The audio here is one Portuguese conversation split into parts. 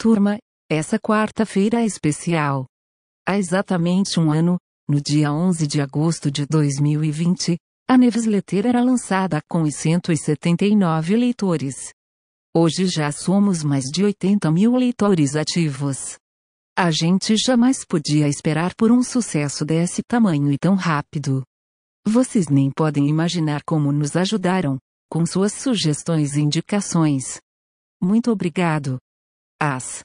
Turma, essa quarta-feira é especial. Há exatamente um ano, no dia 11 de agosto de 2020, a newsletter era lançada com 179 leitores. Hoje já somos mais de 80 mil leitores ativos. A gente jamais podia esperar por um sucesso desse tamanho e tão rápido. Vocês nem podem imaginar como nos ajudaram, com suas sugestões e indicações. Muito obrigado. As.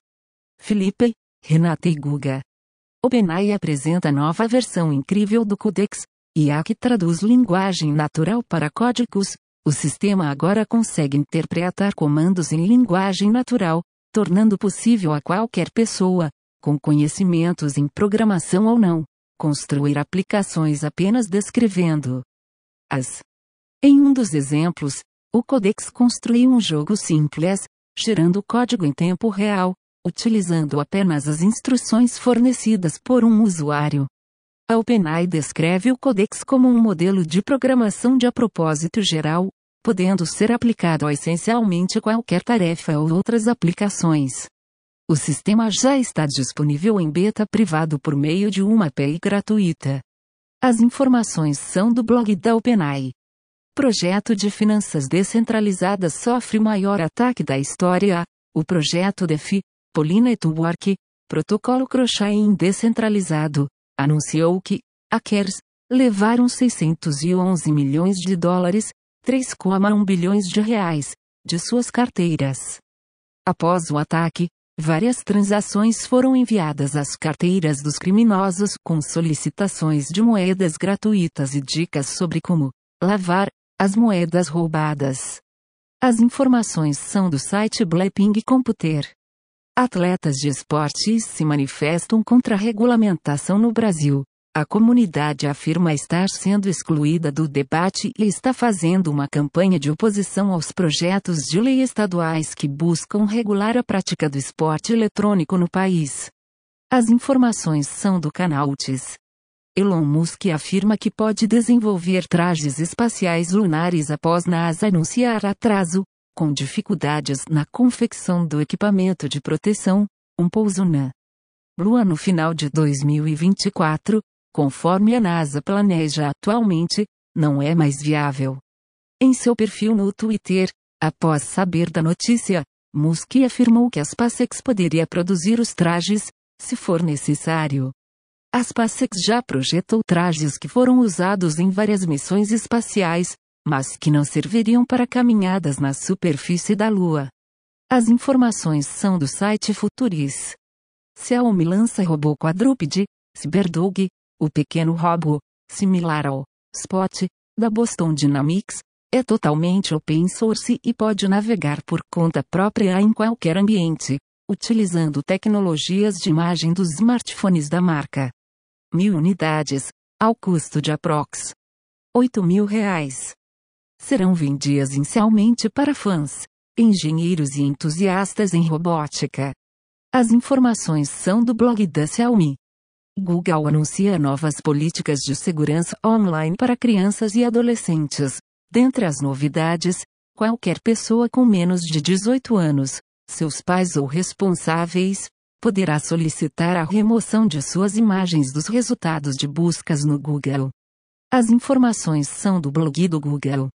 Felipe, Renata e Guga. OpenAI apresenta nova versão incrível do Codex, IA que traduz linguagem natural para códigos. O sistema agora consegue interpretar comandos em linguagem natural, tornando possível a qualquer pessoa, com conhecimentos em programação ou não, construir aplicações apenas descrevendo as. Em um dos exemplos, o Codex construiu um jogo simples, gerando código em tempo real, utilizando apenas as instruções fornecidas por um usuário. A OpenAI descreve o Codex como um modelo de programação de propósito geral, podendo ser aplicado a essencialmente qualquer tarefa ou outras aplicações. O sistema já está disponível em beta privado por meio de uma API gratuita. As informações são do blog da OpenAI. Projeto de finanças descentralizadas sofre o maior ataque da história. O projeto DeFi, Polina Network, protocolo cross-chain descentralizado, anunciou que hackers levaram 611 milhões de dólares, 3,1 bilhões de reais, de suas carteiras. Após o ataque, Várias transações foram enviadas às carteiras dos criminosos com solicitações de moedas gratuitas e dicas sobre como lavar as moedas roubadas. As informações são do site Blackpink Computer. Atletas de esportes se manifestam contra a regulamentação no Brasil. A comunidade afirma estar sendo excluída do debate e está fazendo uma campanha de oposição aos projetos de lei estaduais que buscam regular a prática do esporte eletrônico no país. As informações são do canal UTIS. Elon Musk afirma que pode desenvolver trajes espaciais lunares após NASA anunciar atraso, com dificuldades na confecção do equipamento de proteção, um pouso na Lua no final de 2024, conforme a NASA planeja atualmente, não é mais viável. Em seu perfil no Twitter, após saber da notícia, Musk afirmou que a SpaceX poderia produzir os trajes, se for necessário. A SpaceX já projetou trajes que foram usados em várias missões espaciais, mas que não serviriam para caminhadas na superfície da Lua. As informações são do site Futuris. Xiaomi lança robô quadrúpede, Cyberdog, o pequeno robô, similar ao Spot, da Boston Dynamics, é totalmente open source e pode navegar por conta própria em qualquer ambiente, utilizando tecnologias de imagem dos smartphones da marca. Mil unidades, ao custo de aprox. 8 mil reais. Serão vendidas inicialmente para fãs, engenheiros e entusiastas em robótica. As informações são do blog da Xiaomi. Google anuncia novas políticas de segurança online para crianças e adolescentes. Dentre as novidades, qualquer pessoa com menos de 18 anos, seus pais ou responsáveis, poderá solicitar a remoção de suas imagens dos resultados de buscas no Google. As informações são do blog do Google.